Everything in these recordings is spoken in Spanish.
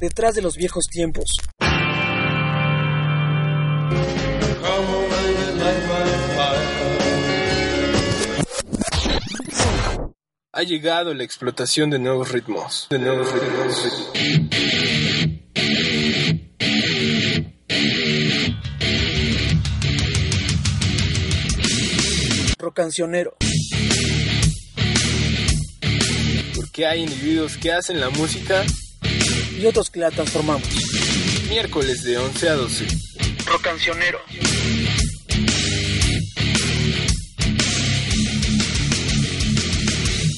Detrás de los viejos tiempos. Ha llegado la explotación de nuevos ritmos. De nuevos ritmos. Rocancionero. Porque hay individuos que hacen la música Y otros que la transformamos. miércoles de 11 a 12. Rocancionero.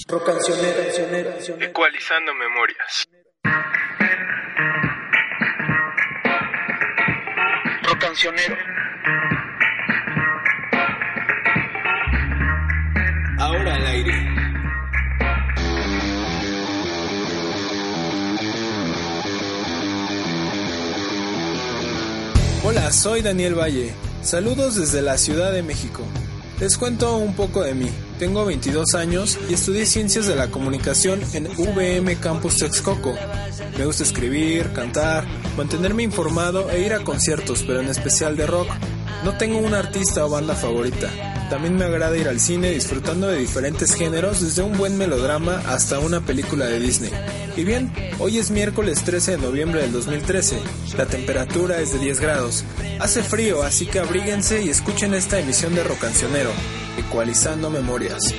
Rocancionero. Rocancionero. Ecualizando memorias. Rocancionero. Ahora al aire. Hola, soy Daniel Valle. Saludos desde la Ciudad de México. Les cuento un poco de mí. Tengo 22 años y estudié Ciencias de la Comunicación en VM Campus Texcoco. Me gusta escribir, cantar, mantenerme informado e ir a conciertos, pero en especial de rock. No tengo un artista o banda favorita. También me agrada ir al cine disfrutando de diferentes géneros, desde un buen melodrama hasta una película de Disney. Y bien, hoy es miércoles 13 de noviembre del 2013. La temperatura es de 10 grados. Hace frío, así que abríguense y escuchen esta emisión de Rocancionero, Ecualizando Memorias.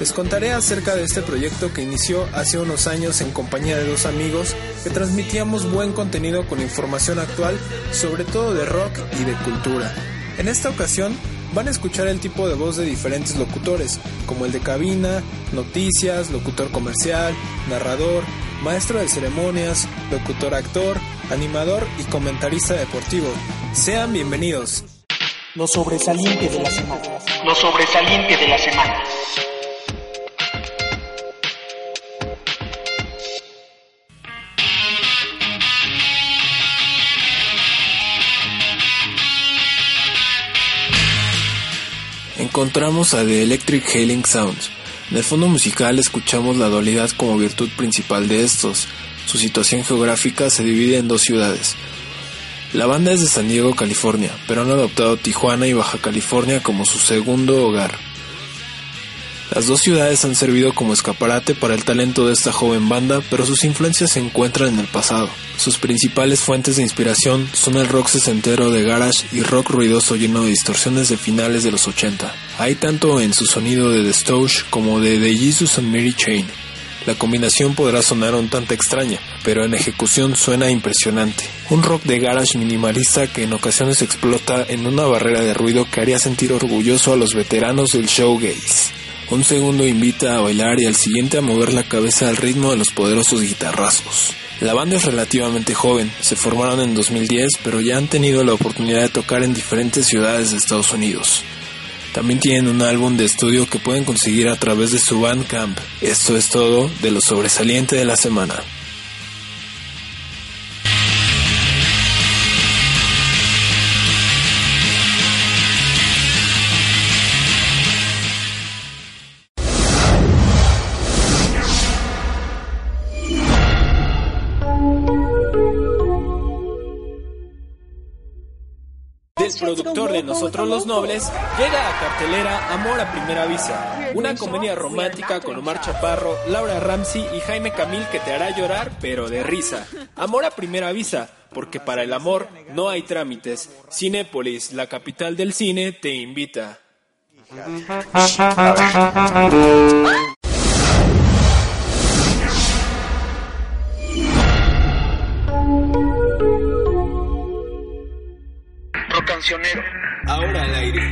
Les contaré acerca de este proyecto que inició hace unos años en compañía de dos amigos que transmitíamos buen contenido con información actual, sobre todo de rock y de cultura. En esta ocasión van a escuchar el tipo de voz de diferentes locutores, como el de cabina, noticias, locutor comercial, narrador, maestro de ceremonias, locutor actor, animador y comentarista deportivo. Sean bienvenidos. Lo sobresaliente de la semana. Lo sobresaliente de la semana. Encontramos a The Electric Hailing Sounds. En el fondo musical escuchamos la dualidad como virtud principal de estos. Su situación geográfica se divide en dos ciudades. La banda es de San Diego, California, pero han adoptado Tijuana y Baja California como su segundo hogar. Las dos ciudades han servido como escaparate para el talento de esta joven banda, pero sus influencias se encuentran en el pasado. Sus principales fuentes de inspiración son el rock sesentero de garage y rock ruidoso lleno de distorsiones de finales de los 80. Hay tanto en su sonido de The Stooges como de The Jesus and Mary Chain. La combinación podrá sonar un tanto extraña, pero en ejecución suena impresionante. Un rock de garage minimalista que en ocasiones explota en una barrera de ruido que haría sentir orgulloso a los veteranos del showgaze. Un segundo invita a bailar y al siguiente a mover la cabeza al ritmo de los poderosos guitarrazos. La banda es relativamente joven, se formaron en 2010 pero ya han tenido la oportunidad de tocar en diferentes ciudades de Estados Unidos. También tienen un álbum de estudio que pueden conseguir a través de su Bandcamp. Esto es todo de lo sobresaliente de la semana. De Nosotros los Nobles llega a cartelera Amor a Primera Vista, una comedia romántica con Omar Chaparro, Laura Ramsey y Jaime Camil que te hará llorar, pero de risa. Amor a Primera Vista, porque para el amor no hay trámites. Cinépolis, la capital del cine, te invita. Rocancionero. Ahora al aire.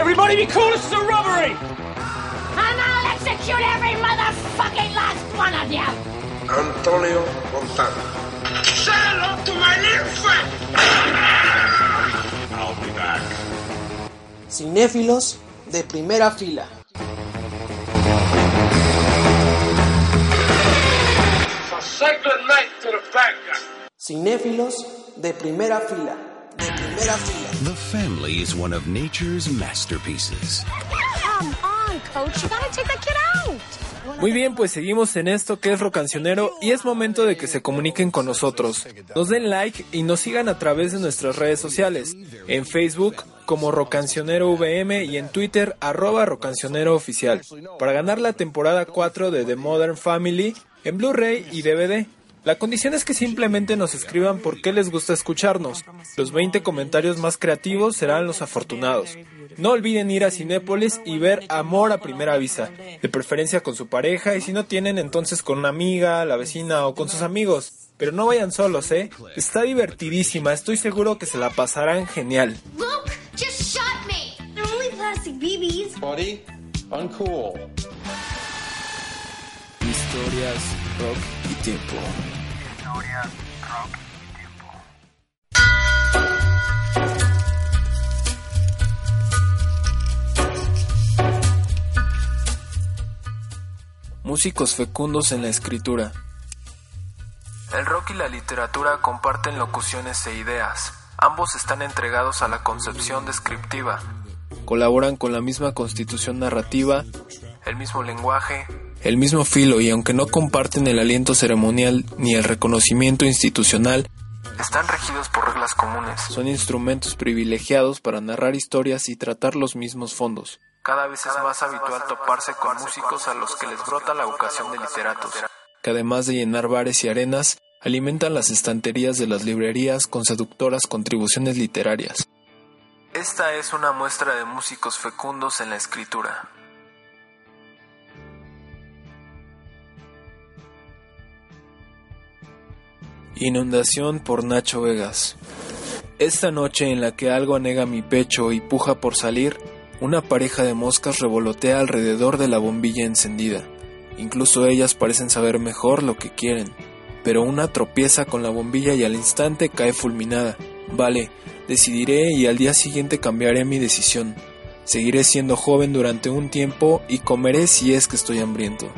Everybody be cool, this is a history! And I'll execute every motherfucking last one of you! Antonio Montana. Say hello to my little friend! I'll be back. Cinéfilos de primera fila. Cinéfilos de primera fila. De primera fila. The family is one of nature's masterpieces. Come on, coach. You gotta take that kid out. Muy bien, pues seguimos en esto que es Rocancionero y es momento de que se comuniquen con nosotros. Nos den like y nos sigan a través de nuestras redes sociales. En Facebook como Rocancionero VM y en Twitter arroba Rocancionero Oficial. Para ganar la temporada 4 de The Modern Family en Blu-ray y DVD. La condición es que simplemente nos escriban por qué les gusta escucharnos. Los 20 comentarios más creativos serán los afortunados. No olviden ir a Cinépolis y ver Amor a primera vista, de preferencia con su pareja y si no tienen entonces con una amiga, la vecina o con sus amigos. Pero no vayan solos, ¿eh? Está divertidísima, estoy seguro que se la pasarán genial. Look, just shot me. They're only plastic BBs. Buddy, uncool. Historias, rock y tiempo. Músicos fecundos en la escritura. El rock y la literatura comparten locuciones e ideas. Ambos están entregados a la concepción descriptiva. Colaboran con la misma constitución narrativa, el mismo lenguaje, el mismo filo y aunque no comparten el aliento ceremonial ni el reconocimiento institucional, están regidos por reglas comunes. Son instrumentos privilegiados para narrar historias y tratar los mismos fondos. Cada vez es más habitual toparse con músicos a los que les brota la vocación de literatos, que además de llenar bares y arenas, alimentan las estanterías de las librerías con seductoras contribuciones literarias. Esta es una muestra de músicos fecundos en la escritura. Inundación por Nacho Vegas. Esta noche en la que algo anega mi pecho y puja por salir, una pareja de moscas revolotea alrededor de la bombilla encendida. Incluso ellas parecen saber mejor lo que quieren, pero una tropieza con la bombilla y al instante cae fulminada. Vale, decidiré y al día siguiente cambiaré mi decisión. Seguiré siendo joven durante un tiempo y comeré si es que estoy hambriento.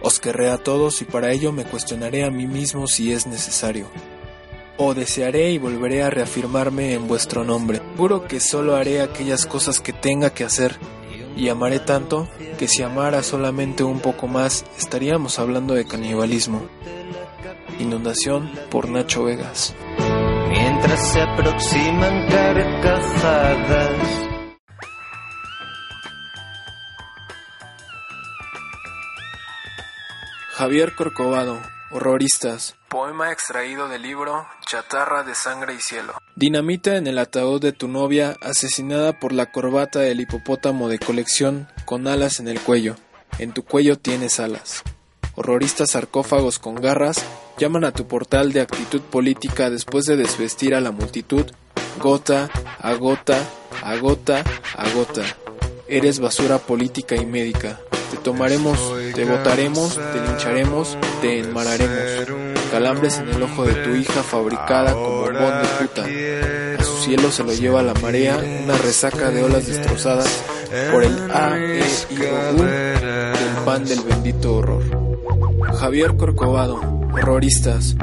Os querré a todos y para ello me cuestionaré a mí mismo si es necesario. O desearé y volveré a reafirmarme en vuestro nombre. Juro que solo haré aquellas cosas que tenga que hacer y amaré tanto que si amara solamente un poco más estaríamos hablando de canibalismo. Inundación por Nacho Vegas. Mientras se aproximan carcajadas Javier Corcovado, Horroristas. Poema extraído del libro Chatarra de Sangre y Cielo. Dinamita en el ataúd de tu novia asesinada por la corbata del hipopótamo de colección con alas en el cuello. En tu cuello tienes alas. Horroristas sarcófagos con garras llaman a tu portal de actitud política después de desvestir a la multitud, gota a gota, a gota a gota. Eres basura política y médica. Te tomaremos, te votaremos, te lincharemos, te enmararemos. Calambres en el ojo de tu hija fabricada como bombón de puta. A su cielo se lo lleva la marea, una resaca de olas destrozadas por el A, E, U del pan del bendito horror. Javier Corcovado, Horroristas.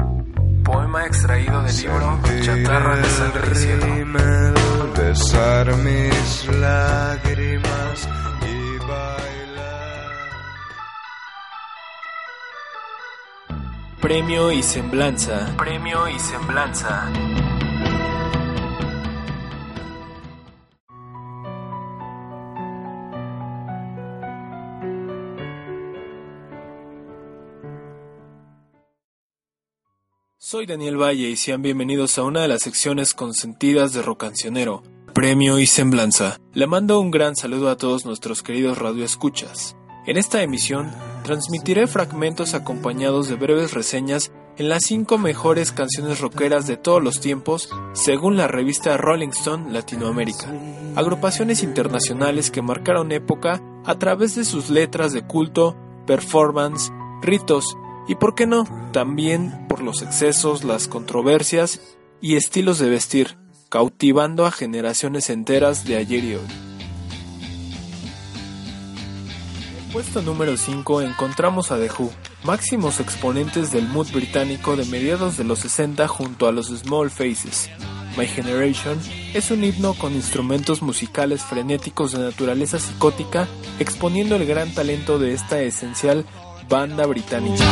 Poema extraído del libro Chatarra de Sangre y Cielo. besar mis lágrimas Premio y semblanza. Premio y semblanza. Soy Daniel Valle y sean bienvenidos a una de las secciones consentidas de Rocancionero, Premio y Semblanza. Le mando un gran saludo a todos nuestros queridos radioescuchas. En esta emisión transmitiré fragmentos acompañados de breves reseñas en las cinco mejores canciones rockeras de todos los tiempos, según la revista Rolling Stone Latinoamérica. Agrupaciones internacionales que marcaron época a través de sus letras de culto, performance, ritos y, por qué no, también por los excesos, las controversias y estilos de vestir, cautivando a generaciones enteras de ayer y hoy. Puesto número 5 encontramos a The Who, máximos exponentes del mood británico de mediados de los 60 junto a los Small Faces. My Generation es un himno con instrumentos musicales frenéticos de naturaleza psicótica, exponiendo el gran talento de esta esencial banda británica.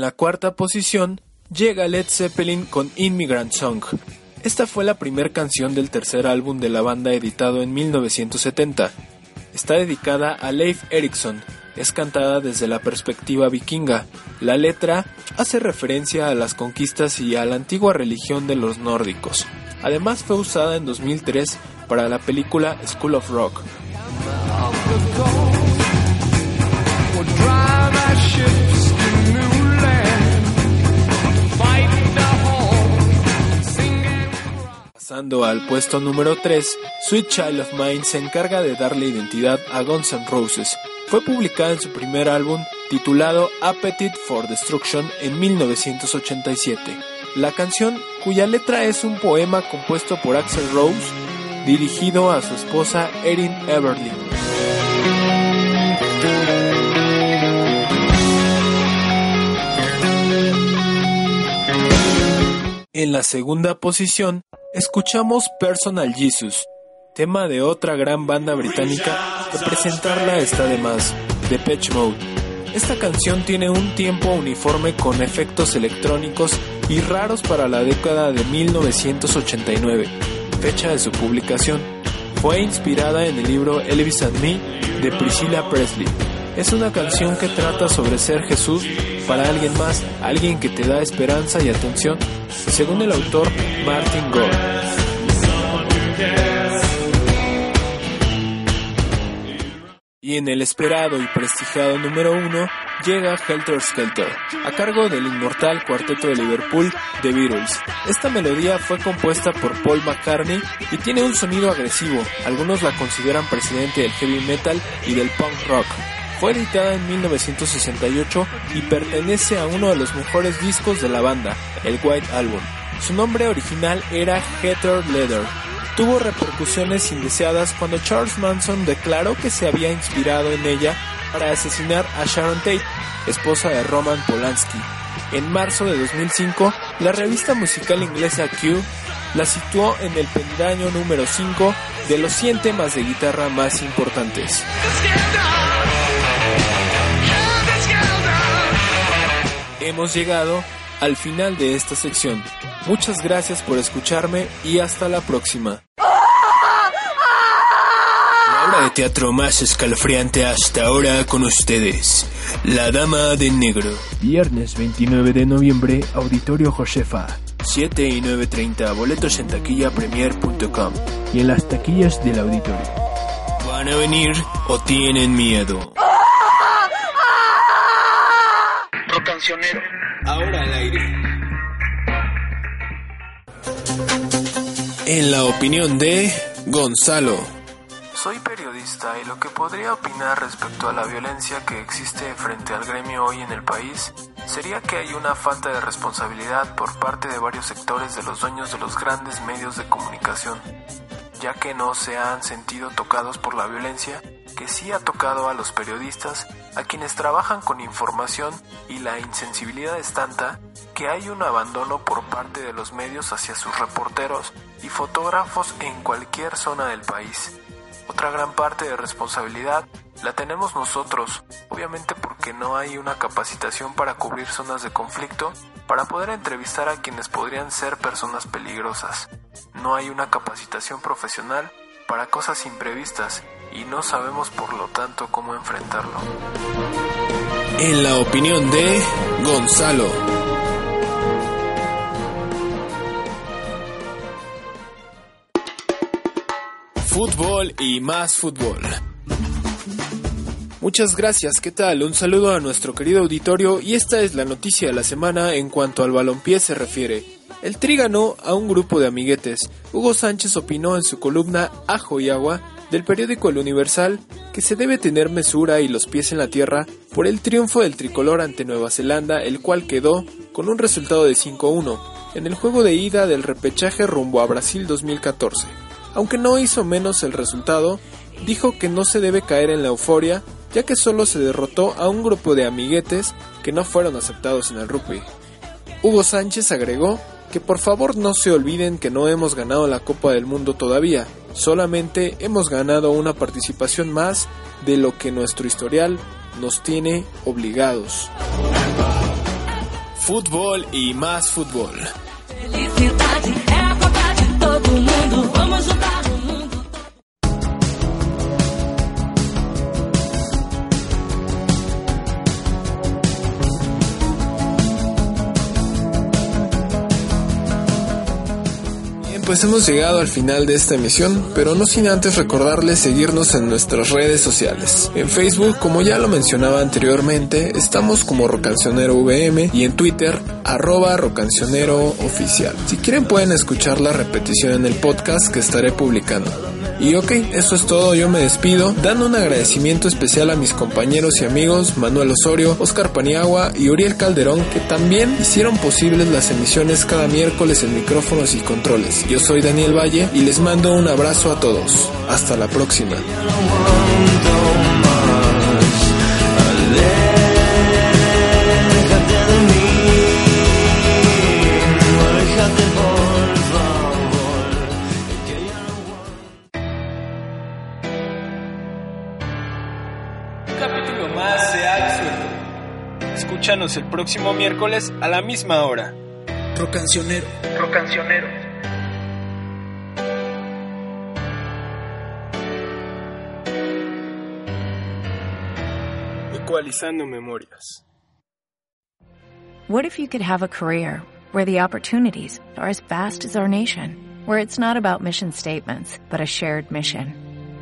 En la cuarta posición llega Led Zeppelin con Immigrant Song. Esta fue la primera canción del tercer álbum de la banda editado en 1970. Está dedicada a Leif Erikson. Es cantada desde la perspectiva vikinga. La letra hace referencia a las conquistas y a la antigua religión de los nórdicos. Además fue usada en 2003 para la película School of Rock. Pasando al puesto número 3, Sweet Child of Mine se encarga de darle identidad a Guns N' Roses. Fue publicada en su primer álbum titulado Appetite for Destruction en 1987. La canción, cuya letra es un poema compuesto por Axel Rose, dirigido a su esposa Erin Everly. En la segunda posición, escuchamos Personal Jesus, tema de otra gran banda británica que presentarla está de más, Depeche Mode. Esta canción tiene un tiempo uniforme con efectos electrónicos y raros para la década de 1989, fecha de su publicación. Fue inspirada en el libro Elvis and Me de Priscilla Presley. Es una canción que trata sobre ser Jesús para alguien más, alguien que te da esperanza y atención, según el autor Martin Gore. Y en el esperado y prestigiado número uno llega Helter Skelter, a cargo del inmortal cuarteto de Liverpool, The Beatles. Esta melodía fue compuesta por Paul McCartney y tiene un sonido agresivo, algunos la consideran presidente del heavy metal y del punk rock. Fue editada en 1968 y pertenece a uno de los mejores discos de la banda, el White Album. Su nombre original era Heather Leather. Tuvo repercusiones indeseadas cuando Charles Manson declaró que se había inspirado en ella para asesinar a Sharon Tate, esposa de Roman Polanski. En marzo de 2005, la revista musical inglesa Q la situó en el peldaño número 5 de los 100 temas de guitarra más importantes. Hemos llegado al final de esta sección. Muchas gracias por escucharme y hasta la próxima. La obra de teatro más escalofriante hasta ahora con ustedes, La Dama de Negro. Viernes 29 de noviembre, Auditorio Josefa. 7 y 9.30, boletos en taquillapremier.com y en las taquillas del auditorio. ¿Van a venir o tienen miedo? Cancionero. Ahora al aire. En la opinión de Gonzalo. Soy periodista y lo que podría opinar respecto a la violencia que existe frente al gremio hoy en el país sería que hay una falta de responsabilidad por parte de varios sectores de los dueños de los grandes medios de comunicación, ya que no se han sentido tocados por la violencia que sí ha tocado a los periodistas, a quienes trabajan con información y la insensibilidad es tanta que hay un abandono por parte de los medios hacia sus reporteros y fotógrafos en cualquier zona del país. Otra gran parte de responsabilidad la tenemos nosotros, obviamente porque no hay una capacitación para cubrir zonas de conflicto, para poder entrevistar a quienes podrían ser personas peligrosas. No hay una capacitación profesional para cosas imprevistas y no sabemos por lo tanto cómo enfrentarlo. En la opinión de Gonzalo. Fútbol y más fútbol. Muchas gracias, ¿qué tal? Un saludo a nuestro querido auditorio y esta es la noticia de la semana en cuanto al balompié se refiere. El Tri ganó a un grupo de amiguetes. Hugo Sánchez opinó en su columna Ajo y Agua del periódico El Universal que se debe tener mesura y los pies en la tierra por el triunfo del tricolor ante Nueva Zelanda, el cual quedó con un resultado de 5-1 en el juego de ida del repechaje rumbo a Brasil 2014. Aunque no hizo menos el resultado, dijo que no se debe caer en la euforia ya que solo se derrotó a un grupo de amiguetes que no fueron aceptados en el rugby. Hugo Sánchez agregó que por favor no se olviden que no hemos ganado la Copa del Mundo todavía, solamente hemos ganado una participación más de lo que nuestro historial nos tiene obligados. Fútbol y más fútbol. Pues hemos llegado al final de esta emisión, pero no sin antes recordarles seguirnos en nuestras redes sociales. En Facebook, como ya lo mencionaba anteriormente, estamos como Rocancionero VM y en Twitter, arroba Rocancionero Oficial. Si quieren pueden escuchar la repetición en el podcast que estaré publicando. Y ok, eso es todo, yo me despido, dando un agradecimiento especial a mis compañeros y amigos Manuel Osorio, Oscar Paniagua y Uriel Calderón, que también hicieron posibles las emisiones cada miércoles en micrófonos y controles. Yo soy Daniel Valle y les mando un abrazo a todos. Hasta la próxima. Escúchanos el próximo miércoles a la misma hora. Rocancionero. Rocancionero. Ecualizando memorias. What if you could have a career where the opportunities are as vast as our nation, where it's not about mission statements, but a shared mission?